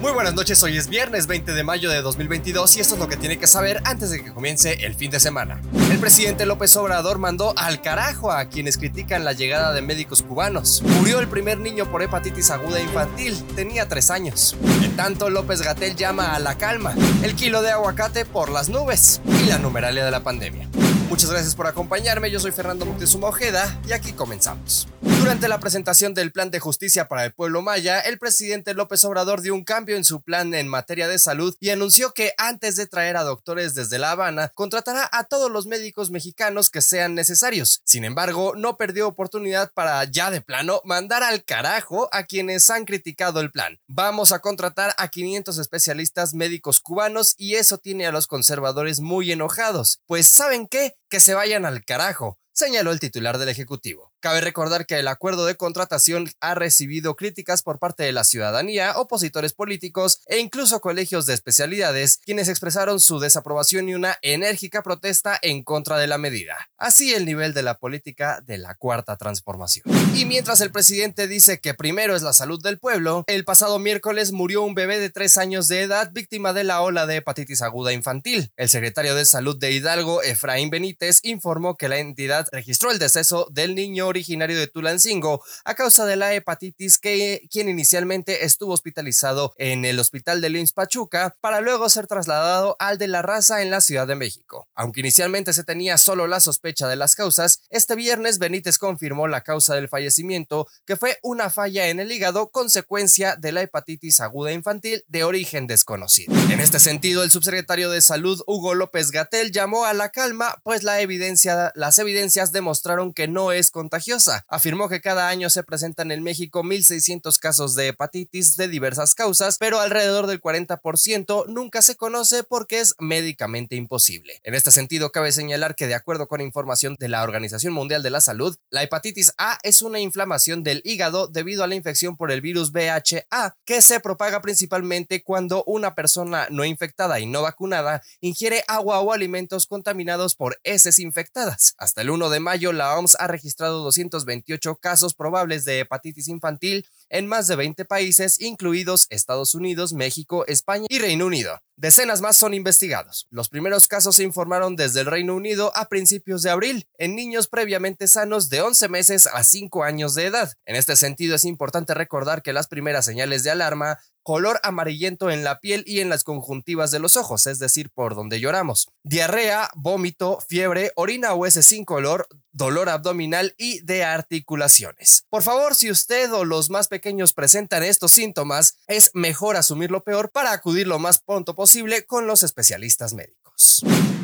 Muy buenas noches, hoy es viernes 20 de mayo de 2022 y esto es lo que tiene que saber antes de que comience el fin de semana. El presidente López Obrador mandó al carajo a quienes critican la llegada de médicos cubanos. Murió el primer niño por hepatitis aguda infantil, tenía 3 años. En tanto, López Gatel llama a la calma, el kilo de aguacate por las nubes y la numeralia de la pandemia. Muchas gracias por acompañarme, yo soy Fernando Moctezuma Ojeda y aquí comenzamos. Durante la presentación del Plan de Justicia para el Pueblo Maya, el presidente López Obrador dio un cambio en su plan en materia de salud y anunció que antes de traer a doctores desde La Habana, contratará a todos los médicos mexicanos que sean necesarios. Sin embargo, no perdió oportunidad para ya de plano mandar al carajo a quienes han criticado el plan. Vamos a contratar a 500 especialistas médicos cubanos y eso tiene a los conservadores muy enojados. Pues ¿saben qué? Que se vayan al carajo señaló el titular del Ejecutivo. Cabe recordar que el acuerdo de contratación ha recibido críticas por parte de la ciudadanía, opositores políticos e incluso colegios de especialidades, quienes expresaron su desaprobación y una enérgica protesta en contra de la medida. Así el nivel de la política de la cuarta transformación. Y mientras el presidente dice que primero es la salud del pueblo, el pasado miércoles murió un bebé de tres años de edad víctima de la ola de hepatitis aguda infantil. El secretario de Salud de Hidalgo, Efraín Benítez, informó que la entidad registró el deceso del niño originario de Tulancingo a causa de la hepatitis que quien inicialmente estuvo hospitalizado en el hospital de Lins Pachuca para luego ser trasladado al de la raza en la Ciudad de México. Aunque inicialmente se tenía solo la sospecha de las causas, este viernes Benítez confirmó la causa del fallecimiento que fue una falla en el hígado consecuencia de la hepatitis aguda infantil de origen desconocido. En este sentido, el subsecretario de Salud Hugo López Gatel llamó a la calma, pues la evidencia, las evidencias demostraron que no es contagiosa. Afirmó que cada año se presentan en México 1.600 casos de hepatitis de diversas causas, pero alrededor del 40% nunca se conoce porque es médicamente imposible. En este sentido, cabe señalar que de acuerdo con información de la Organización Mundial de la Salud, la hepatitis A es una inflamación del hígado debido a la infección por el virus VHA, que se propaga principalmente cuando una persona no infectada y no vacunada ingiere agua o alimentos contaminados por heces infectadas. Hasta el 1 de mayo, la OMS ha registrado 228 casos probables de hepatitis infantil en más de 20 países, incluidos Estados Unidos, México, España y Reino Unido. Decenas más son investigados. Los primeros casos se informaron desde el Reino Unido a principios de abril, en niños previamente sanos de 11 meses a 5 años de edad. En este sentido, es importante recordar que las primeras señales de alarma color amarillento en la piel y en las conjuntivas de los ojos, es decir, por donde lloramos. Diarrea, vómito, fiebre, orina o sin color, dolor abdominal y de articulaciones. Por favor, si usted o los más pequeños presentan estos síntomas, es mejor asumir lo peor para acudir lo más pronto posible con los especialistas médicos.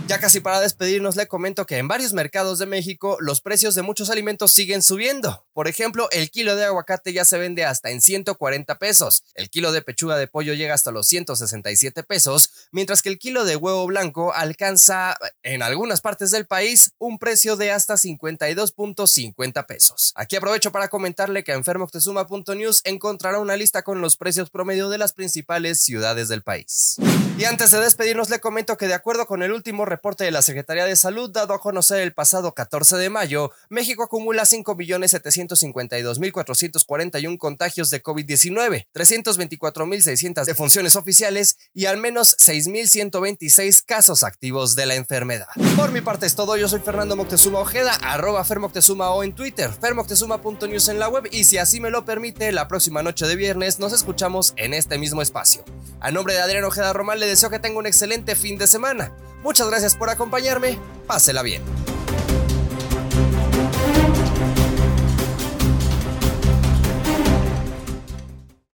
Ya casi para despedirnos le comento que en varios mercados de México los precios de muchos alimentos siguen subiendo. Por ejemplo, el kilo de aguacate ya se vende hasta en 140 pesos, el kilo de pechuga de pollo llega hasta los 167 pesos, mientras que el kilo de huevo blanco alcanza en algunas partes del país un precio de hasta 52.50 pesos. Aquí aprovecho para comentarle que en fermoctezuma.news encontrará una lista con los precios promedio de las principales ciudades del país. Y antes de despedirnos le comento que de acuerdo con el último reporte de la Secretaría de Salud dado a conocer el pasado 14 de mayo, México acumula 5.752.441 contagios de COVID-19, 324.600 defunciones oficiales y al menos 6.126 casos activos de la enfermedad. Por mi parte es todo, yo soy Fernando Moctezuma Ojeda, arroba Fermoctezuma o en Twitter, fermoctezuma.news en la web y si así me lo permite, la próxima noche de viernes nos escuchamos en este mismo espacio. A nombre de Adrián Ojeda Román le deseo que tenga un excelente fin de semana. Muchas gracias por acompañarme. Pásela bien.